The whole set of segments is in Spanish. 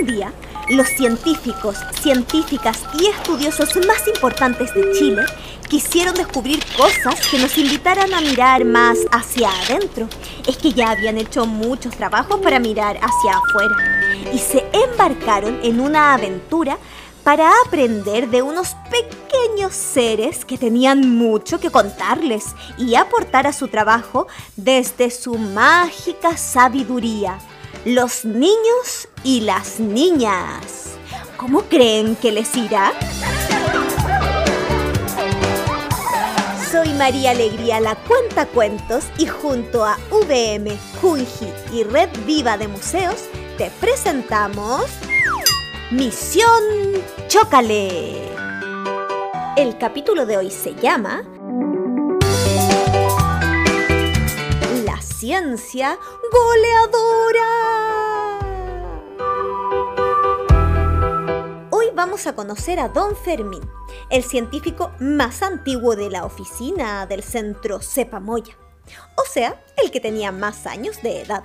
Un día, los científicos, científicas y estudiosos más importantes de Chile quisieron descubrir cosas que nos invitaran a mirar más hacia adentro. Es que ya habían hecho muchos trabajos para mirar hacia afuera y se embarcaron en una aventura para aprender de unos pequeños seres que tenían mucho que contarles y aportar a su trabajo desde su mágica sabiduría. Los niños y las niñas. ¿Cómo creen que les irá? Soy María Alegría, la cuenta cuentos, y junto a VM, Junji y Red Viva de Museos, te presentamos Misión Chócale. El capítulo de hoy se llama La ciencia goleadora. Hoy vamos a conocer a Don Fermín, el científico más antiguo de la oficina del centro Cepamoya, o sea, el que tenía más años de edad.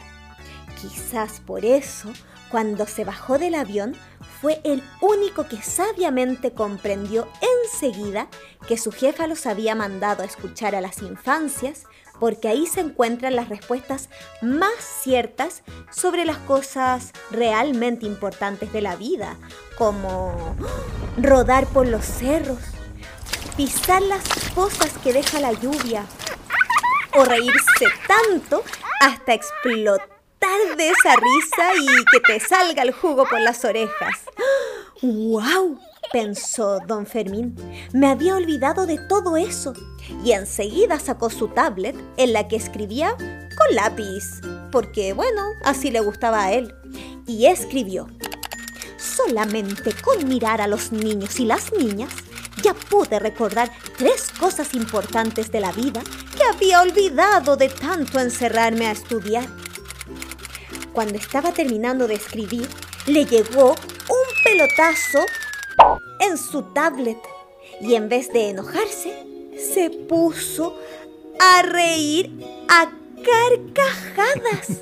Quizás por eso, cuando se bajó del avión, fue el único que sabiamente comprendió enseguida que su jefa los había mandado a escuchar a las infancias, porque ahí se encuentran las respuestas más ciertas sobre las cosas realmente importantes de la vida, como rodar por los cerros, pisar las cosas que deja la lluvia, o reírse tanto hasta explotar de esa risa y que te salga el jugo por las orejas. ¡Wow! Pensó don Fermín. Me había olvidado de todo eso. Y enseguida sacó su tablet en la que escribía con lápiz, porque bueno, así le gustaba a él. Y escribió, solamente con mirar a los niños y las niñas, ya pude recordar tres cosas importantes de la vida que había olvidado de tanto encerrarme a estudiar. Cuando estaba terminando de escribir, le llegó un pelotazo en su tablet y en vez de enojarse, se puso a reír a carcajadas.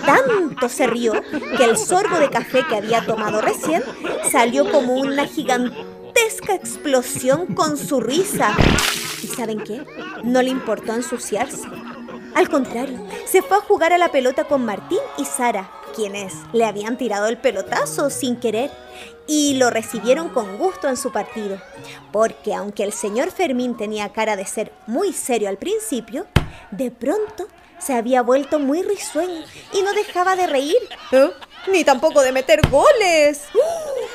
Tanto se rió que el sorbo de café que había tomado recién salió como una gigantesca explosión con su risa. ¿Y saben qué? No le importó ensuciarse. Al contrario, se fue a jugar a la pelota con Martín y Sara, quienes le habían tirado el pelotazo sin querer y lo recibieron con gusto en su partido, porque aunque el señor Fermín tenía cara de ser muy serio al principio, de pronto se había vuelto muy risueño y no dejaba de reír, ¿Eh? ni tampoco de meter goles.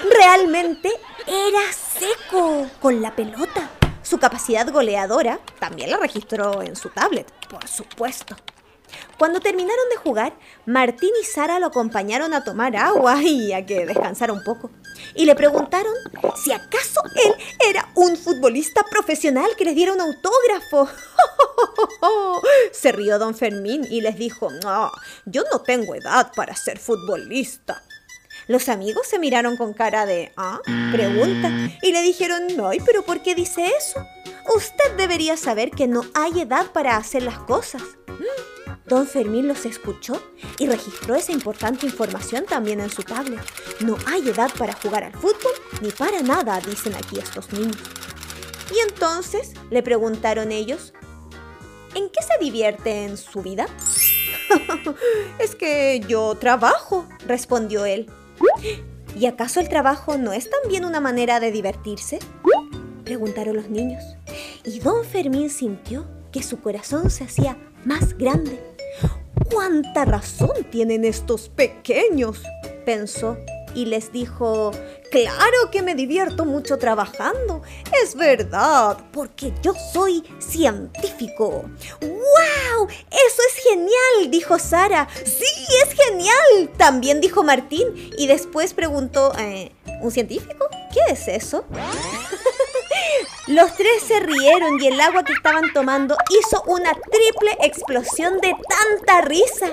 Realmente era seco con la pelota. Su capacidad goleadora también la registró en su tablet, por supuesto. Cuando terminaron de jugar, Martín y Sara lo acompañaron a tomar agua y a que descansara un poco. Y le preguntaron si acaso él era un futbolista profesional que les diera un autógrafo. Se rió don Fermín y les dijo, no, yo no tengo edad para ser futbolista. Los amigos se miraron con cara de, ah, pregunta, y le dijeron, ay, pero ¿por qué dice eso? Usted debería saber que no hay edad para hacer las cosas. Don Fermín los escuchó y registró esa importante información también en su tablet. No hay edad para jugar al fútbol ni para nada, dicen aquí estos niños. Y entonces le preguntaron ellos, ¿en qué se divierte en su vida? es que yo trabajo, respondió él. ¿Y acaso el trabajo no es también una manera de divertirse? Preguntaron los niños. Y don Fermín sintió que su corazón se hacía más grande ¿Cuánta razón tienen estos pequeños? pensó y les dijo, claro que me divierto mucho trabajando. Es verdad, porque yo soy científico. ¡Wow! Eso es genial, dijo Sara. Sí, es genial, también dijo Martín. Y después preguntó, eh, ¿un científico? ¿Qué es eso? Los tres se rieron y el agua que estaban tomando hizo una triple explosión de tanta risa.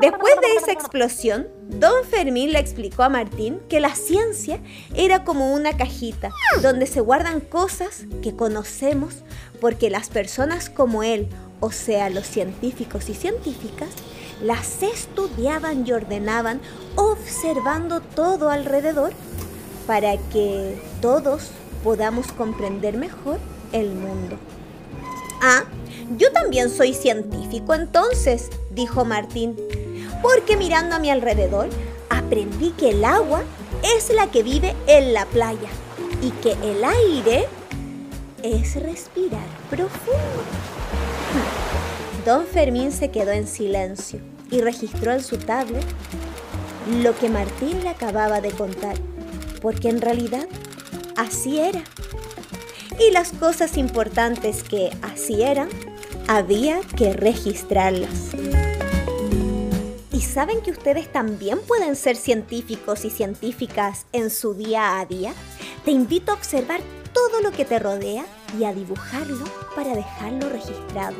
Después de esa explosión, Don Fermín le explicó a Martín que la ciencia era como una cajita donde se guardan cosas que conocemos porque las personas como él o sea, los científicos y científicas, las estudiaban y ordenaban observando todo alrededor para que todos podamos comprender mejor el mundo. Ah, yo también soy científico entonces, dijo Martín, porque mirando a mi alrededor aprendí que el agua es la que vive en la playa y que el aire es respirar profundo. Don Fermín se quedó en silencio y registró en su tablet lo que Martín le acababa de contar, porque en realidad así era. Y las cosas importantes que así eran, había que registrarlas. ¿Y saben que ustedes también pueden ser científicos y científicas en su día a día? Te invito a observar todo lo que te rodea y a dibujarlo para dejarlo registrado.